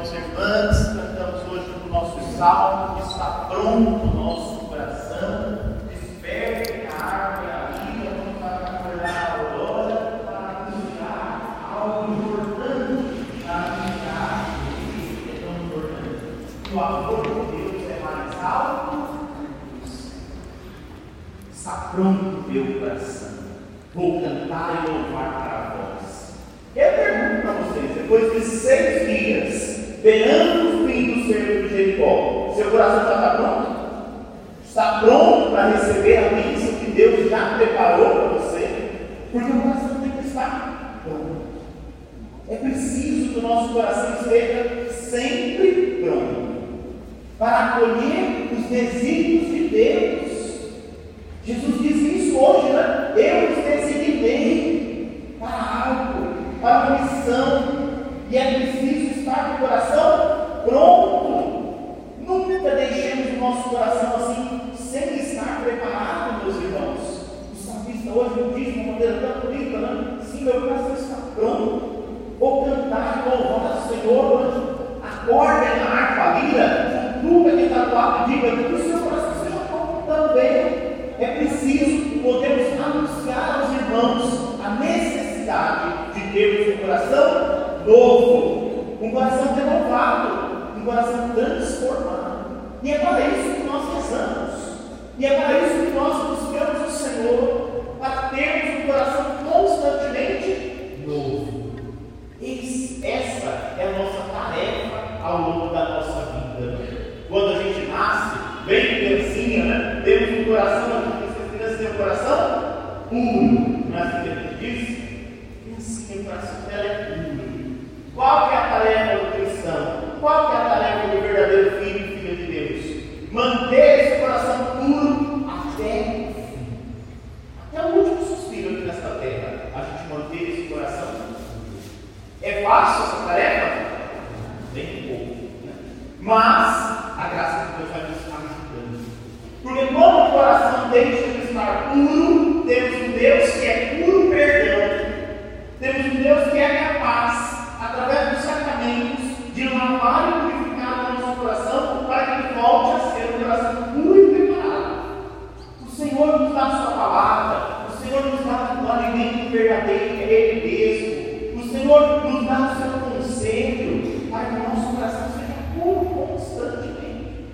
irmãos e irmãs, cantamos hoje o nosso salmo, que está pronto o nosso coração, desperte a árvore e a vida, vamos acordar a aurora para anunciar algo importante, para anunciar que é tão importante. O amor de Deus é mais alto Está pronto o meu coração. Vou cantar e louvar para a voz. Eu pergunto para vocês, depois de seis dias, perando o fim do cerco de Jericó, seu coração já está pronto? Está pronto para receber a bênção que Deus já preparou para você? Porque o coração tem que estar pronto. É preciso que o nosso coração esteja sempre pronto para acolher os desígnios de Deus. Jesus disse isso hoje, né? Eu os designei para algo, para uma missão, e é preciso estar com o coração pronto. Nunca deixemos o nosso coração assim, sem estar preparado, meus irmãos. O salmista hoje diz de uma maneira tão bonita, né? Sim, meu coração está pronto. Vou cantar e louvar o Senhor. Acorde na harpa lira, nunca que está do lado diga que o seu coração seja pronto também. É preciso podermos anunciar aos irmãos a necessidade de termos um coração novo, um coração renovado, um coração transformado. E é para isso que nós rezamos. E é para isso que nós buscamos o Senhor, para termos um coração constantemente novo. essa é a nossa tarefa ao longo da nossa vida. Quando a gente nasce, bem criancinha, né? temos um coração, a gente criança tem um coração puro. Não é assim que a gente diz? Criancinha, o coração dela é puro. Qual que é a tarefa do cristão? Qual que é a tarefa do verdadeiro filho e filha de Deus? Manter esse coração puro até o fim. Até o último suspiro aqui nesta terra. A gente manter esse coração puro. É fácil essa tarefa? Bem pouco. Né? Mas a graça de Deus vai nos ajudando. Porque quando o coração deixa de estar puro, temos um Deus que é puro perdão. Temos um Deus que é capaz, através dos sacramentos, de lavar e purificar o nosso coração para que ele volte a ser um coração puro e preparado. O Senhor nos dá a sua palavra, o Senhor nos dá o alimento verdadeiro, que é Ele mesmo. O Senhor nos dá o seu conselho para que o nosso coração seja puro constantemente.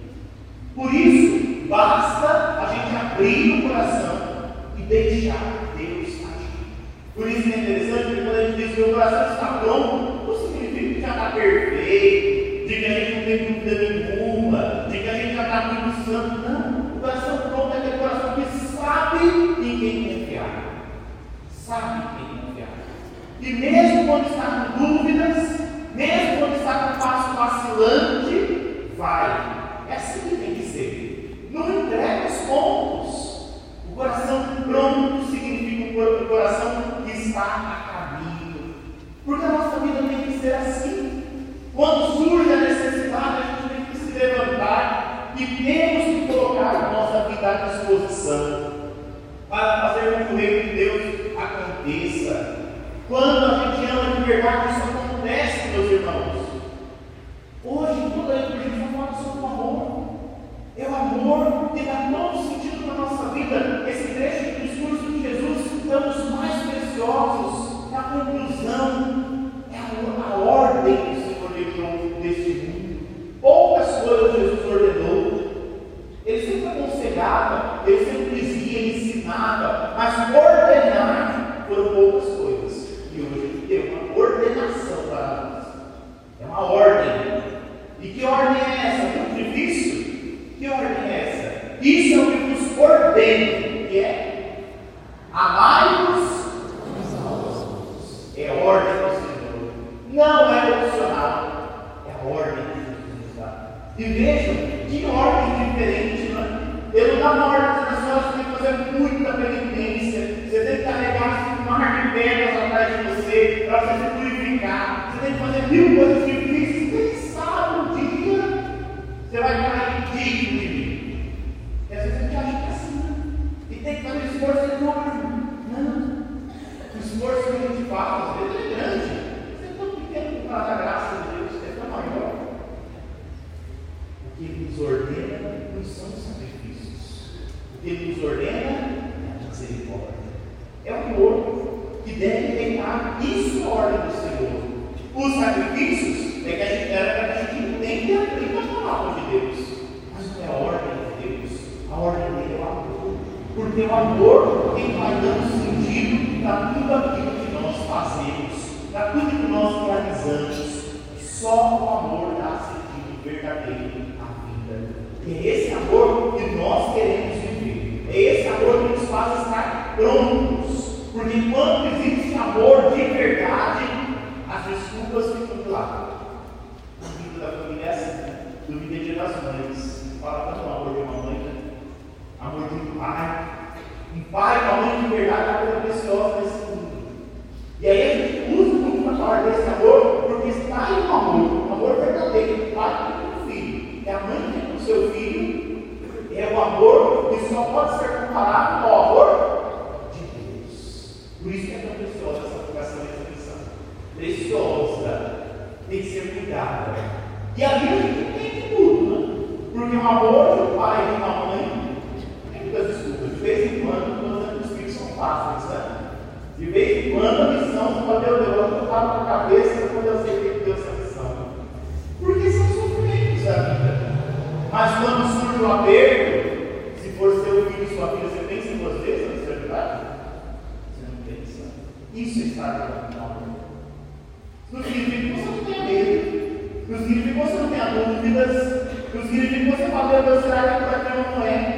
Por isso, basta a gente abrir o coração e deixar Deus agir. Por isso é interessante o coração está pronto, não significa que já está perfeito, de que a gente não tem dúvida nenhuma, de que a gente já está muito santo. Não. O coração pronto é aquele coração que sabe em quem confiar. Sabe em quem confiar. E mesmo quando está com dúvidas, mesmo quando está com passo vacilante, vai. É assim que tem que ser. Não entrega os pontos. O coração pronto significa um coração que está. Porque a nossa vida tem que ser assim. Quando surge a necessidade, a gente tem que se levantar e temos que colocar a nossa vida à disposição para fazer com que o reino de Deus aconteça. Quando a gente ama de verdade, isso acontece, meus irmãos. Hoje, toda a está falando sobre o amor. É o amor que dá todo sentido para a nossa vida. Esse trecho do discurso de Jesus é um dos mais preciosos. É a conclusão, é a, a ordem que o Senhor deixou deste mundo. Poucas coisas Jesus ordenou. Ele sempre dizia, ensinava, mas ordenar foram poucas coisas. E hoje deu uma ordenação para nós. É uma ordem. E que ordem é essa? Muito difícil? Que ordem é essa? Isso é o que nos ordena, que é amai-vos é a ordem do Senhor. Não é opcional. É a ordem que Jesus nos dá. E vejam que ordem diferente, né? Ele não dá uma ordem para nós, você tem que fazer muita penitência. Você tem que carregar um mar de pedras atrás de você para você se purificar. Você tem que mil coisas difíceis. Quem sabe dia você vai cair digno antes, só o amor dá sentido verdadeiro à vida. É esse amor que nós queremos viver. É esse amor que nos faz estar prontos. Porque quando existe amor de verdade, as desculpas ficam de lado. O vida da família é assim. Dúvida é de gerações. Fala tanto amor de uma mãe, né? amor de um pai. Um pai, uma mãe de verdade é uma coisa preciosa. comparado o amor de Deus. Por isso que é tão preciosa essa aplicação e essa. Preciosa, tem que ser cuidada. E a Bíblia tem que tudo, né? Porque o amor do Pai e o amor Isso é estar dentro da dor. Não significa que você não tem medo. Não significa que você não tenha dúvidas. Não significa que você fala, meu Deus, será que para quem não é?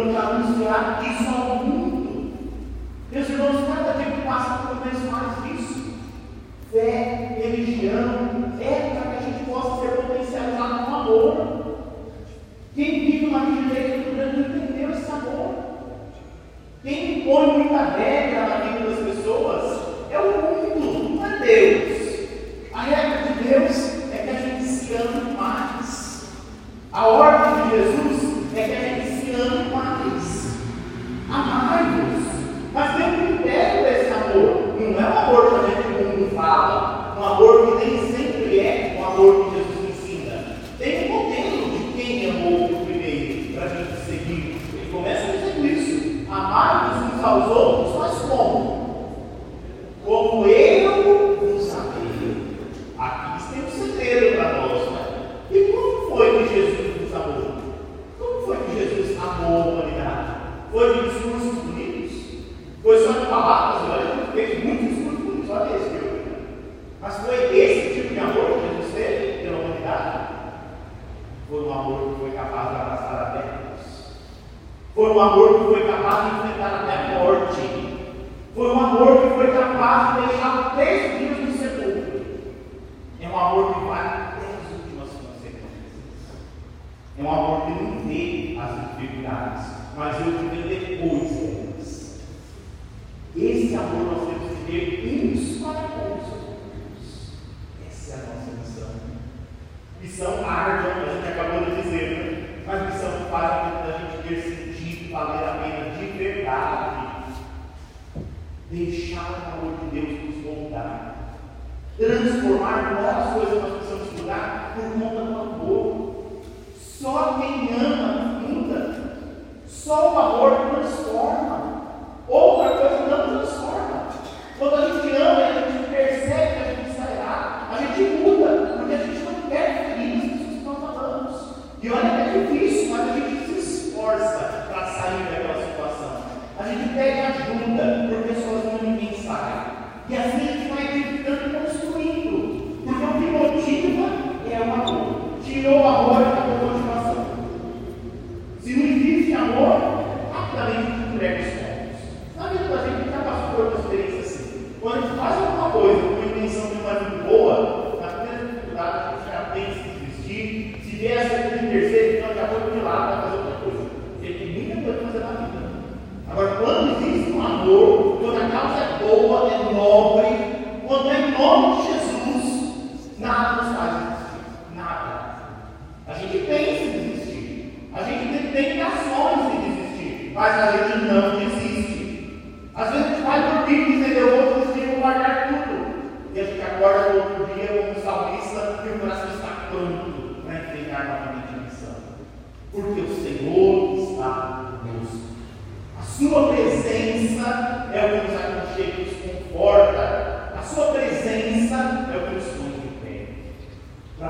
procurando anunciar isso ao mundo. Meus irmãos, cada dia que passa, acontece mais isso. Fé, religião,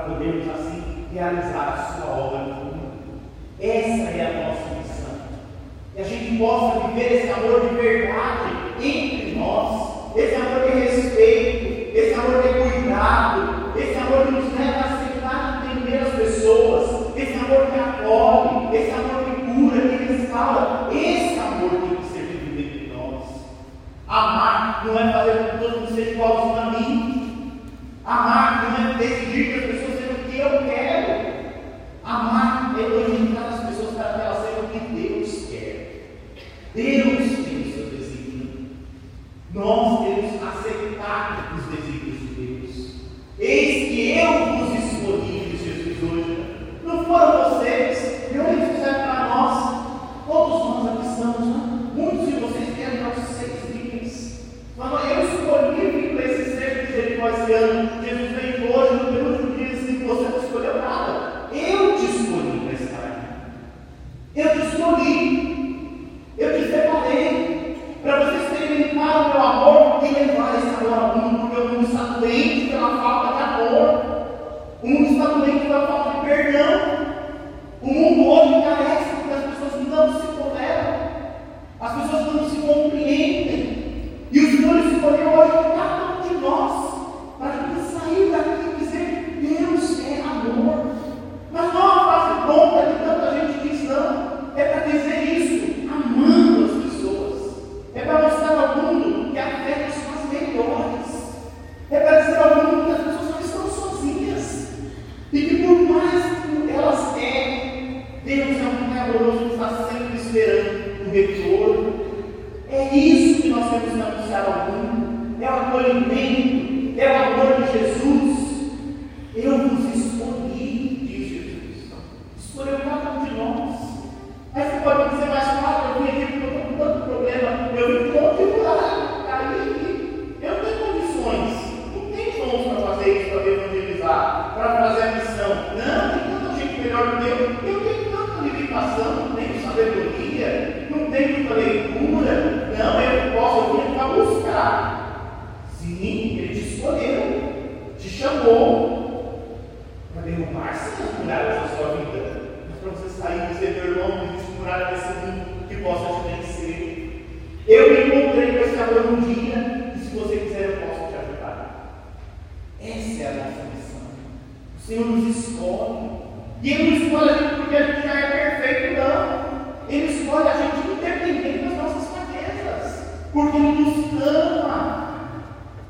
podermos assim realizar a sua obra no mundo. Essa é a nossa missão. Que a gente possa viver esse amor de verdade entre nós, esse amor de respeito, esse amor de cuidado, esse amor que nos leva a aceitar e entender as pessoas, esse amor que acolhe, esse amor que cura, que restaura, esse amor tem que ser vivido entre nós. Amar não é fazer com que todos mundo seja a mim. Amar não é decidir que O Senhor nos escolhe. E Ele não escolhe a gente porque a gente já é perfeito, não. Ele escolhe a gente independente das nossas fraquezas. Porque Ele nos ama.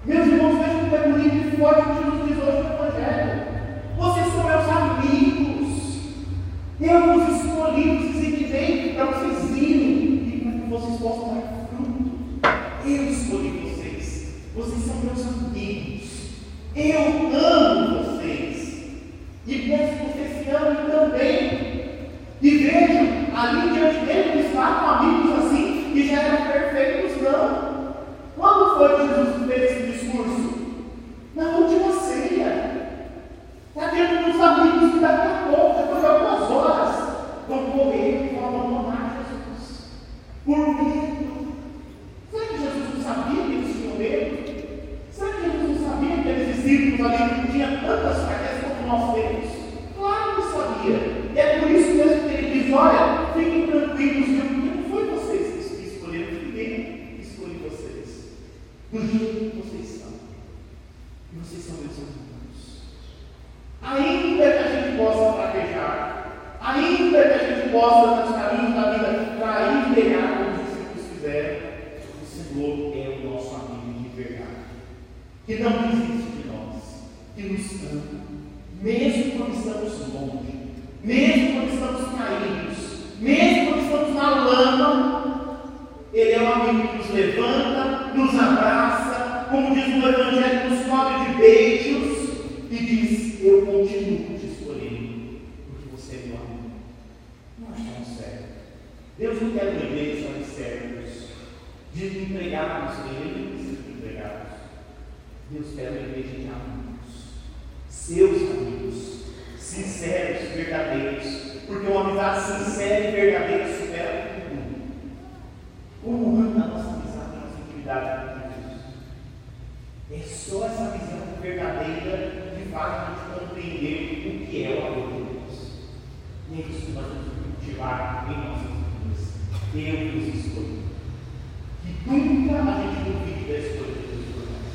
Meus irmãos, vejam que é bonito e forte que Jesus diz hoje no Evangelho. Vocês são meus amigos. Eu vos escolhi, vos designerei é para vocês irem e para que vocês possam dar fruto. Eu escolhi vocês. Vocês são meus amigos. Eu amo. E mesmo vocês se amem também que não desiste de nós, que nos ama, mesmo quando estamos longe, mesmo quando estamos caídos, mesmo quando estamos na lama, Ele é um amigo que nos levanta, nos abraça, como diz o Evangelho, nos cobre de beijos e diz: Eu continuo te escolhendo, porque você é meu amigo. Nós estamos certos. Deus não quer uma igreja de servos, de entregarmos nele Deus quer uma igreja de amigos, seus amigos, sinceros, verdadeiros, porque uma amizade sincera e verdadeira supera tudo. Como anda a nossa amizade, a nossa intimidade com Deus? É só essa visão verdadeira que faz a gente compreender o que é o amor de Deus. E é isso que nós temos que cultivar em nossas vidas. Deus nos escolheu. Que nunca a gente duvide da escolha de Deus por nós.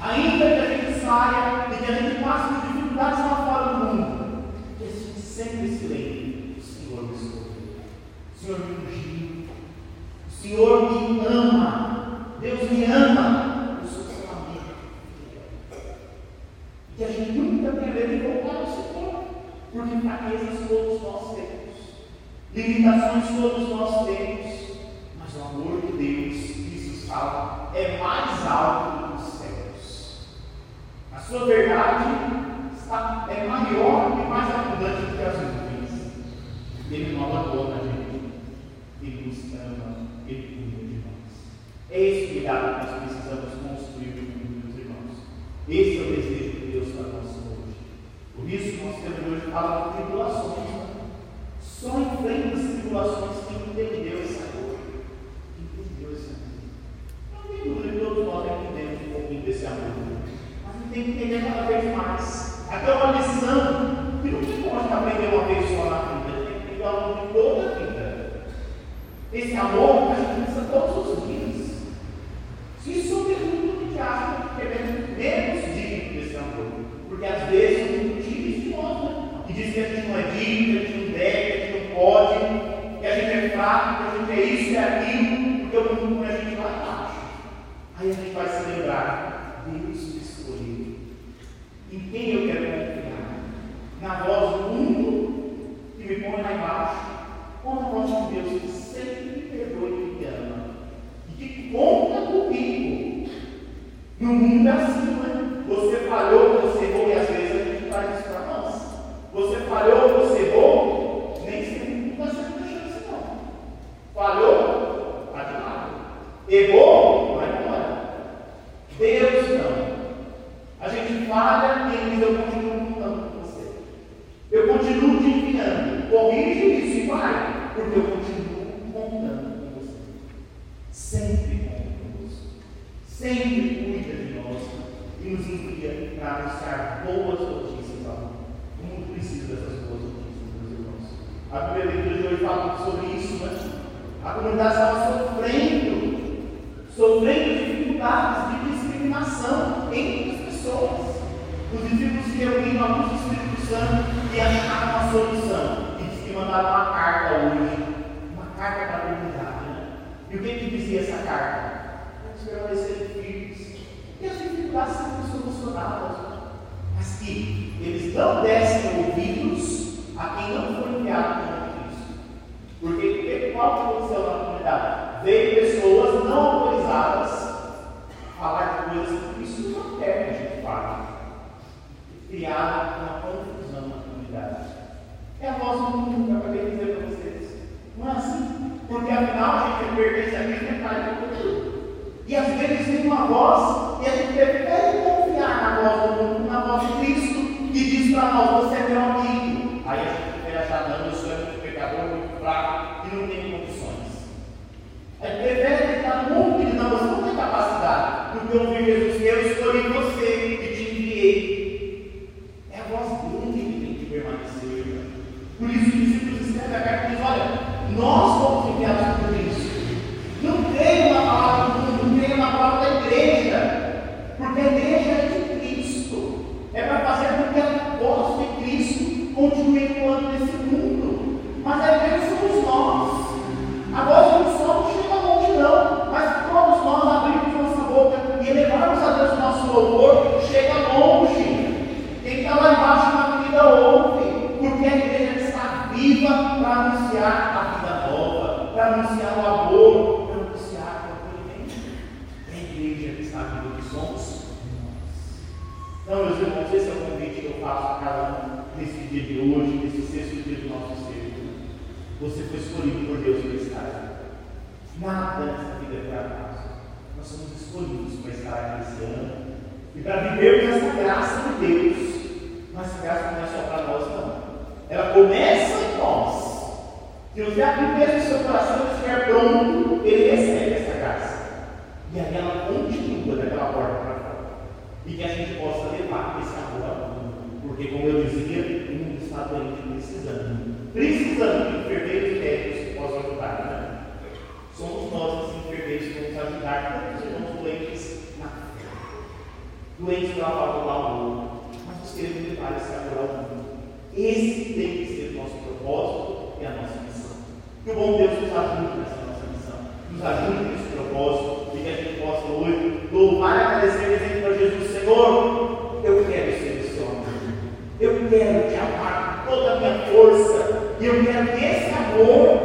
Ainda que a gente saia e que a gente passe por dificuldades lá fora do mundo, que a gente sempre se lembre: o Senhor me escolheu. O Senhor me ungiu. O Senhor me ama. Deus me ama. Eu sou seu amigo. E a gente nunca tenha medo de voltar ao Senhor. Porque fraquezas todos nós temos. Limitações todos nós temos. Mas o amor de Deus, Jesus fala, é mais alto que os céus. A sua verdade está, é maior e mais abundante do que as nuvens. Ele não abandona a gente. Ele nos ama, ele cuida de nós. É esse cuidado que nós precisamos construir mundo, meus irmãos. Esse é o desejo de Deus para nós hoje. Falado de tribulações. Né? Só enfrenta as tribulações quem entendeu esse amor. Entendeu esse amor. Não tem dúvida que todos nós entendemos um pouquinho desse amor. Mas não tem que entender cada vez mais. Até uma lição que não tem como a gente aprender uma só na vida. Tem que longo de toda a vida. Esse amor a gente precisa todos os dias. Se sobretudo a gente acha que é menos digno desse amor. Porque às vezes são muito tímidos de nós, né? Que dizem que a gente não é digno, que a gente não deve, que a gente não pode, que a gente é fraco, que a gente é isso e é aquilo, porque o mundo põe a gente lá embaixo. Aí a gente vai se lembrar, Deus me escolheu. Em quem eu quero confiar? Na voz do mundo que me põe lá embaixo, ou na voz de Deus que sempre me perdoa e me ama? E que conta comigo. No mundo é assim, né? Você falhou, você errou, e às vezes a gente faz isso para nós. Você falhou, você errou, nem sempre está sendo chance, não. Falhou, está de lado. Errou, vai embora. Deus não. A gente falha e ele diz: Eu continuo contando com você. Eu continuo te enviando. Corrige isso e vai, porque eu continuo contando com você. Sempre conta conosco. Sempre cuida de nós e nos envia para anunciar boas notícias ao mundo. O mundo precisa dessas boas notícias, meus irmãos. A primeira leitura de hoje fala sobre isso, né? A comunidade estava sofrendo, sofrendo dificuldades de discriminação entre as pessoas. Os discípulos se reuniram à luz do Espírito Santo e acharam uma solução. E diz que mandaram uma carta hoje, uma carta para a comunidade. Né? E o que, que dizia essa carta? Vamos permanecer firmes. E as dificuldades são solucionadas. Mas que eles não dessem ouvidos a quem não foi enviado por Cristo. Porque qual que aconteceu na comunidade? Veio pessoas não autorizadas falar de coisas que Cristo não quer fale. Criaram uma confusão na comunidade. É a voz do mundo que eu acabei de dizer para vocês. Não é assim? Porque afinal a gente pertence a Cristo e é parte do mundo. E às vezes vem uma voz e a gente prefere confiar na voz do mundo, na voz de Cristo, que diz para nós: você é meu amigo. Aí a gente prefere achar, não, eu sou muito pecador, muito fraco e não tenho condições. A gente prefere acreditar no mundo que diz: não, você não tem capacidade. Porque eu ouvi Jesus, eu escolhi você e te enviei. É a voz dele que tem que permanecer. Por isso, os discípulos escrevem a carta e dizem: olha, nós fomos enviados por Cristo. Não creio na palavra do mundo, não creio na palavra da igreja. Porque a igreja é de Cristo. É para fazer com que a voz de Cristo continue ecoando nesse mundo. Mas a igreja somos nós. A voz de um só não chega longe, não. Mas todos nós abrimos nossa boca e elevarmos a Deus o nosso louvor, chega longe. Quem está lá embaixo na vida ouve. Porque a igreja está viva para anunciar a vida nova, para anunciar o amor, para anunciar o acolhimento. É a igreja que está viva que somos nós. Então, meus irmãos, esse é o convite que eu faço a cada um nesse dia de hoje, nesse sexto dia do nosso ser. Você foi escolhido por Deus para estar Nada nessa vida é por. Nós somos escolhidos para estar aqui esse ano e para vivermos essa graça de Deus. Mas essa graça não é só para nós, não. Ela começa em nós. Se você abrir mesmo o seu coração estiver pronto, ele recebe essa graça. E aí ela continua daquela porta para fora. E que a gente possa levar esse amor ao mundo. Porque, como eu dizia, o mundo está doente precisando. Precisando de enfermeiros possam ajudar. Né? Somos nós, os que vamos ajudar todos os irmãos doentes na. Doentes pela falta do amor. Mas nós queremos levar esse amor ao mundo. Esse tem que ser o nosso propósito e a nossa missão. Que o bom Deus nos ajude nessa nossa missão. Nos ajude nesse propósito. E que a gente possa hoje louvar e agradecer dizendo para Jesus, Senhor, eu quero ser o amor. Eu quero te amar com toda a minha força. E eu quero que esse amor